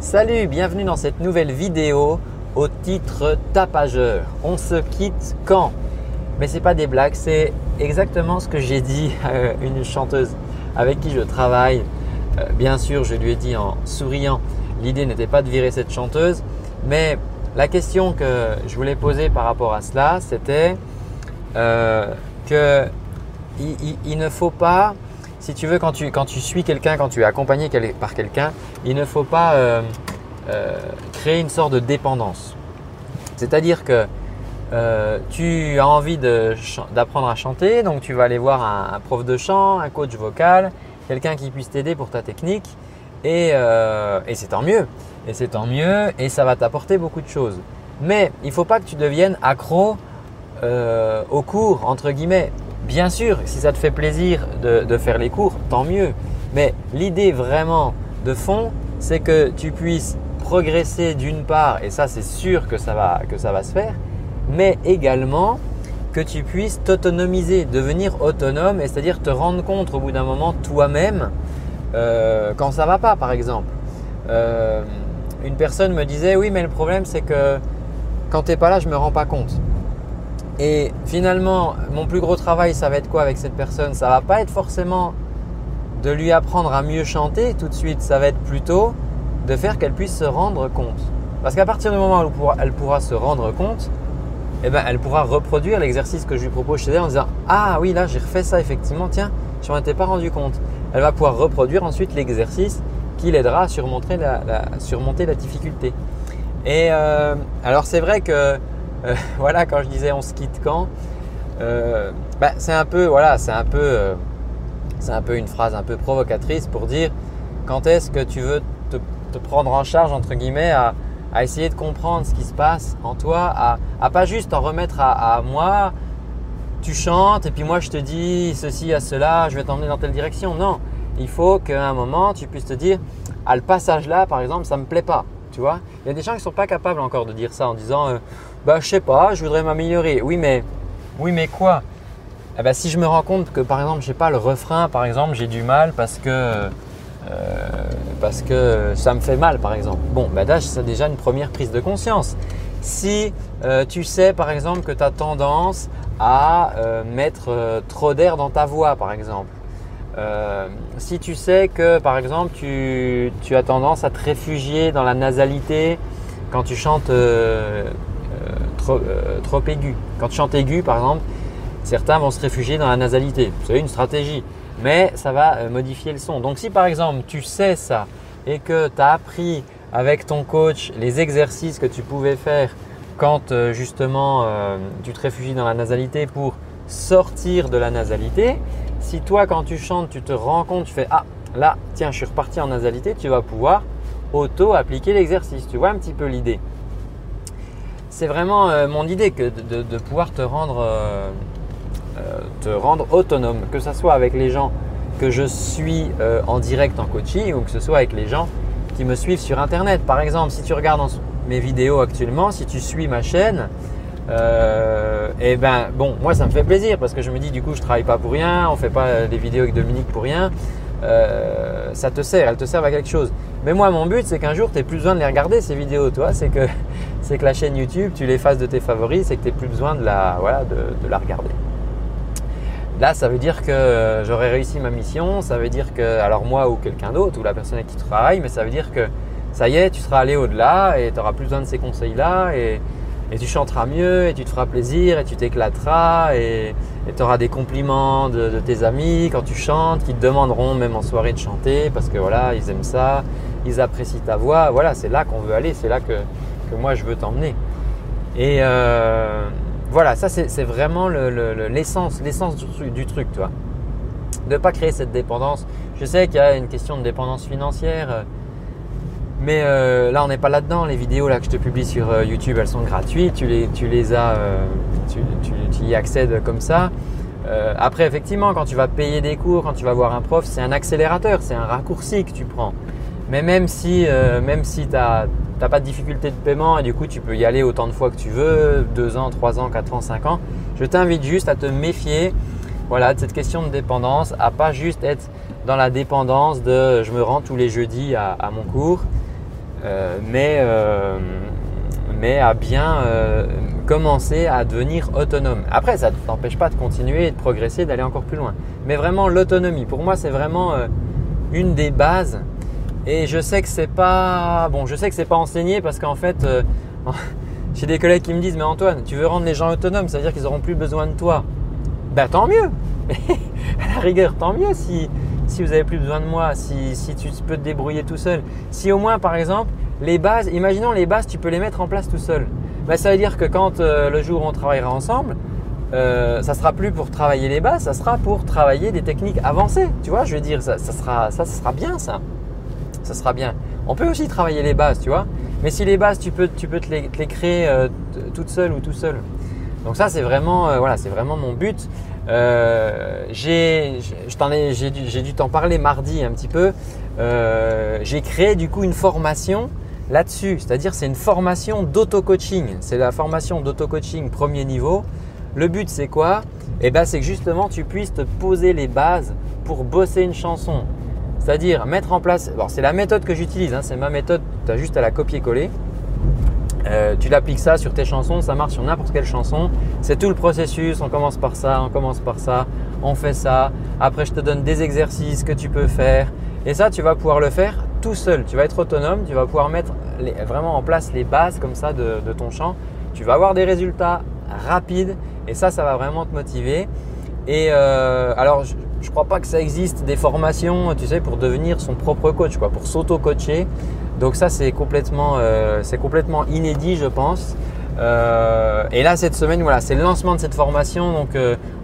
Salut, bienvenue dans cette nouvelle vidéo au titre tapageur. On se quitte quand? Mais ce n'est pas des blagues, c'est exactement ce que j'ai dit à une chanteuse avec qui je travaille. Euh, bien sûr, je lui ai dit en souriant, l'idée n'était pas de virer cette chanteuse, mais la question que je voulais poser par rapport à cela, c'était euh, que il, ne faut pas si tu veux, quand tu, suis quelqu'un, quand tu es accompagné par quelqu'un, il ne faut pas euh, euh, créer une sorte de dépendance. C'est-à-dire que euh, tu as envie d'apprendre à chanter, donc tu vas aller voir un, prof de chant, un coach vocal, quelqu'un qui puisse t'aider pour ta technique, et, et c'est tant mieux. Et c'est tant mieux, et ça va t'apporter beaucoup de choses. Mais il ne faut pas que tu deviennes accro au cours, entre guillemets. Bien sûr, si ça te fait plaisir de, faire les cours, tant mieux. Mais l'idée vraiment de fond, c'est que tu puisses progresser d'une part, et ça c'est sûr que ça, va, se faire, mais également que tu puisses t'autonomiser, devenir autonome, et c'est-à-dire te rendre compte au bout d'un moment toi-même euh, quand ça va pas, par exemple. Euh, une personne me disait oui, mais le problème c'est que quand tu n'es pas là, je ne me rends pas compte. Et finalement, mon plus gros travail, ça va être quoi avec cette personne? Ça va pas être forcément de lui apprendre à mieux chanter tout de suite. Ça va être plutôt de faire qu'elle puisse se rendre compte. Parce qu'à partir du moment où elle pourra, se rendre compte, eh ben, elle pourra reproduire l'exercice que je lui propose chez elle en disant Ah oui, là j'ai refait ça effectivement, tiens, je m'en étais pas rendu compte. Elle va pouvoir reproduire ensuite l'exercice qui l'aidera à surmonter la, difficulté. Et euh, alors c'est vrai que euh, voilà, quand je disais on se quitte quand, euh, bah, c'est un peu, voilà, c'est un peu, euh, c'est un peu une phrase un peu provocatrice pour dire quand est-ce que tu veux te, prendre en charge entre guillemets à, essayer de comprendre ce qui se passe en toi, à, pas juste en remettre à, moi. Tu chantes et puis moi je te dis ceci à cela, je vais t'emmener dans telle direction. Non, il faut qu'à un moment tu puisses te dire, à le passage là par exemple, ça me plaît pas. Tu vois, il y a des gens qui sont pas capables encore de dire ça en disant bah, je sais pas, je voudrais m'améliorer. Oui, mais, oui, mais quoi? Eh ben, Si je me rends compte que par exemple, je sais pas, le refrain, par exemple, j'ai du mal parce que, euh, parce que ça me fait mal, par exemple. Bon, bah, là, c'est déjà une première prise de conscience. Si euh, tu sais, par exemple, que tu as tendance à euh, mettre trop d'air dans ta voix, par exemple. si tu sais que, par exemple, tu, tu, as tendance à te réfugier dans la nasalité quand tu chantes trop, aigu. Quand tu chantes aigu, par exemple, certains vont se réfugier dans la nasalité. C'est une stratégie, mais ça va euh, modifier le son. Donc si par exemple tu sais ça et que tu as appris avec ton coach les exercices que tu pouvais faire quand euh, justement tu te réfugies dans la nasalité pour sortir de la nasalité, si toi quand tu chantes tu te rends compte, tu fais ah là tiens je suis reparti en nasalité, tu vas pouvoir auto-appliquer l'exercice. Tu vois un petit peu l'idée? C'est vraiment euh, mon idée que de, pouvoir te rendre, euh, euh, te rendre autonome, que ce soit avec les gens que je suis en direct en coaching ou que ce soit avec les gens qui me suivent sur Internet. Par exemple, si tu regardes mes vidéos actuellement, si tu suis ma chaîne, et eh ben bon, moi ça me fait plaisir parce que je me dis du coup je travaille pas pour rien, on fait pas des vidéos avec Dominique pour rien. ça te sert, elles te servent à quelque chose. Mais moi, mon but, c'est qu'un jour, tu n'aies plus besoin de les regarder, ces vidéos. Toi, c'est que, c'est que la chaîne YouTube, tu l'effaces de tes favoris, c'est que tu n'aies plus besoin de la, voilà, de, la regarder. Là, ça veut dire que j'aurais réussi ma mission. Ça veut dire que, alors moi ou quelqu'un d'autre, ou la personne avec qui tu travailles, mais ça veut dire que ça y est, tu seras allé au-delà et tu n'auras plus besoin de ces conseils-là. Et, et, tu chanteras mieux et tu te feras plaisir et tu t'éclateras et tu auras des compliments de, de, tes amis quand tu chantes qui te demanderont même en soirée de chanter parce que voilà, ils aiment ça ils apprécient ta voix. Voilà, c'est là qu'on veut aller, c'est là que, moi je veux t'emmener. Et euh, voilà, ça c'est vraiment l'essence l'essence du, du, truc, toi. De ne pas créer cette dépendance. Je sais qu'il y a une question de dépendance financière, mais euh, là on n'est pas là-dedans. Les vidéos là que je te publie sur euh, YouTube, elles sont gratuites. Tu les, tu les as, tu, tu, y accèdes comme ça. après, effectivement, quand tu vas payer des cours, quand tu vas voir un prof, c'est un accélérateur, c'est un raccourci que tu prends. Mais même si, euh, même si tu n'as pas de difficulté de paiement et du coup tu peux y aller autant de fois que tu veux, 2 ans, 3 ans, 4 ans, 5 ans, je t'invite juste à te méfier voilà, de cette question de dépendance, à pas juste être dans la dépendance de je me rends tous les jeudis à, mon cours. mais, mais à bien commencer à devenir autonome. Après, ça ne t'empêche pas de continuer, de progresser, d'aller encore plus loin. Mais vraiment, l'autonomie, pour moi, c'est vraiment une des bases. Et je sais que c'est pas bon, je sais que c'est pas enseigné parce qu'en fait, j'ai des collègues qui me disent mais Antoine, tu veux rendre les gens autonomes, ça veut dire qu'ils auront plus besoin de toi. Bah tant mieux. à la rigueur, tant mieux si si vous avez plus besoin de moi, si, si tu peux te débrouiller tout seul. Si au moins par exemple les bases, imaginons les bases, tu peux les mettre en place tout seul. Bah, ça veut dire que quand euh, le jour où on travaillera ensemble, euh, ça sera plus pour travailler les bases, ça sera pour travailler des techniques avancées. Tu vois, je veux dire, ça, ça sera, ça, ça sera bien ça. Ça sera bien. On peut aussi travailler les bases, tu vois. Mais si les bases, tu peux, tu peux te, les, créer euh, toute seule ou tout seul. Donc ça, c'est vraiment, euh, voilà, c'est vraiment mon but. Euh, j'ai, dû t'en parler mardi un petit peu. j'ai créé du coup une formation là-dessus. C'est-à-dire, c'est une formation d'auto-coaching. C'est la formation d'auto-coaching premier niveau. Le but, c'est quoi? Eh ben, c'est que justement, tu puisses te poser les bases pour bosser une chanson. C'est-à-dire mettre en place, c'est la méthode que j'utilise, hein, c'est ma méthode, tu as juste à la copier-coller. Euh, tu l'appliques ça sur tes chansons, ça marche sur n'importe quelle chanson. C'est tout le processus, on commence par ça, on commence par ça, on fait ça. Après, je te donne des exercices que tu peux faire. Et ça, tu vas pouvoir le faire tout seul. Tu vas être autonome, tu vas pouvoir mettre vraiment en place les bases comme ça de, de ton chant. Tu vas avoir des résultats rapides et ça, ça va vraiment te motiver. Et euh, alors, je ne crois pas que ça existe des formations, tu sais, pour devenir son propre coach, quoi, pour s'auto-coacher. Donc ça, c'est complètement, euh, complètement inédit, je pense. Euh, et là, cette semaine, voilà, c'est le lancement de cette formation, donc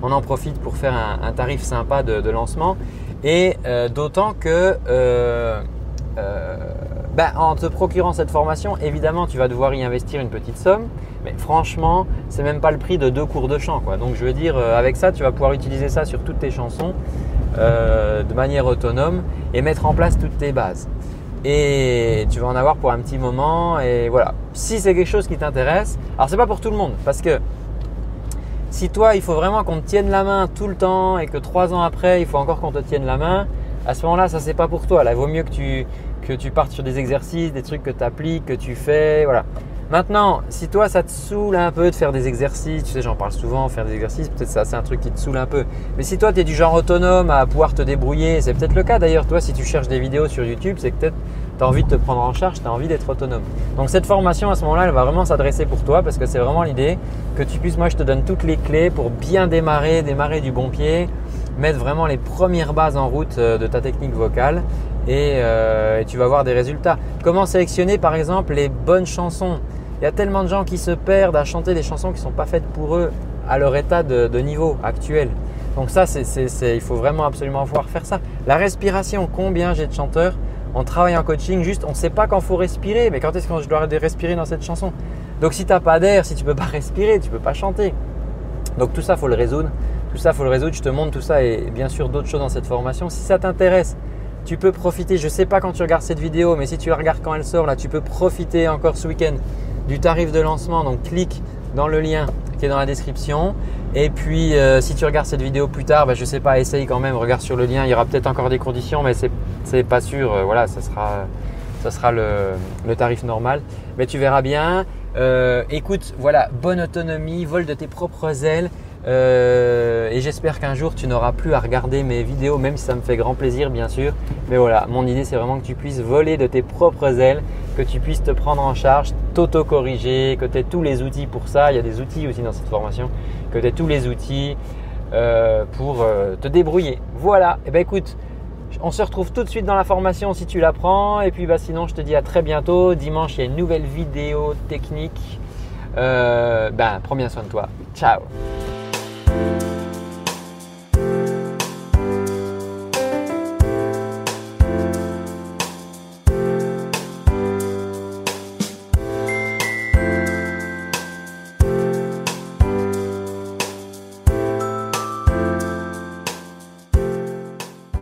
on en profite pour faire un, tarif sympa de, lancement. Et d'autant que ben, en te procurant cette formation, évidemment, tu vas devoir y investir une petite somme. Mais franchement, c'est même pas le prix de deux cours de chant. Quoi. Donc je veux dire, euh, avec ça, tu vas pouvoir utiliser ça sur toutes tes chansons euh, de manière autonome et mettre en place toutes tes bases. Et tu vas en avoir pour un petit moment. Et voilà. Si c'est quelque chose qui t'intéresse, alors c'est pas pour tout le monde parce que si toi, il faut vraiment qu'on te tienne la main tout le temps et que trois ans après, il faut encore qu'on te tienne la main, à ce moment-là, ça c'est pas pour toi. Là, il vaut mieux que tu, que tu partes sur des exercices, des trucs que tu appliques, que tu fais, voilà. Maintenant, si toi ça te saoule un peu de faire des exercices, tu sais, j'en parle souvent, faire des exercices, peut-être ça c'est un truc qui te saoule un peu. Mais si toi tu es du genre autonome à pouvoir te débrouiller, c'est peut-être le cas d'ailleurs, toi si tu cherches des vidéos sur YouTube, c'est que peut-être tu as envie de te prendre en charge, tu as envie d'être autonome. Donc cette formation à ce moment-là, elle va vraiment s'adresser pour toi parce que c'est vraiment l'idée que tu puisses, moi je te donne toutes les clés pour bien démarrer, démarrer du bon pied, mettre vraiment les premières bases en route euh, de ta technique vocale euh, et, tu vas voir des résultats. Comment sélectionner par exemple les bonnes chansons? Il y a tellement de gens qui se perdent à chanter des chansons qui ne sont pas faites pour eux à leur état de, niveau actuel. Donc ça, il faut vraiment absolument pouvoir faire ça. La respiration, combien j'ai de chanteurs? On travaille en coaching, juste on ne sait pas quand faut respirer, mais quand est-ce que je dois respirer dans cette chanson? Donc si tu n'as pas d'air, si tu ne peux pas respirer, tu ne peux pas chanter. Donc tout ça, faut le résoudre. Tout ça, faut le résoudre. Je te montre tout ça et bien sûr d'autres choses dans cette formation. Si ça t'intéresse, tu peux profiter, je ne sais pas quand tu regardes cette vidéo, mais si tu la regardes quand elle sort, là, tu peux profiter encore ce week-end du tarif de lancement. Donc, clique dans le lien qui est dans la description. Et puis, euh, si tu regardes cette vidéo plus tard, bah, je ne sais pas, essaye quand même, regarde sur le lien. Il y aura peut-être encore des conditions, mais ce n'est pas sûr. Euh, voilà, ça sera, ça sera le, tarif normal. Mais tu verras bien. Euh, écoute, voilà, bonne autonomie, vol de tes propres ailes. Euh, et j'espère qu'un jour tu n'auras plus à regarder mes vidéos, même si ça me fait grand plaisir bien sûr. Mais voilà, mon idée c'est vraiment que tu puisses voler de tes propres ailes, que tu puisses te prendre en charge, t'auto-corriger, que tu aies tous les outils pour ça. Il y a des outils aussi dans cette formation, que tu aies tous les outils euh, pour euh, te débrouiller. Voilà, et eh ben écoute, on se retrouve tout de suite dans la formation si tu la prends. Et puis bah, sinon, je te dis à très bientôt. Dimanche, il y a une nouvelle vidéo technique. ben, prends bien soin de toi. Ciao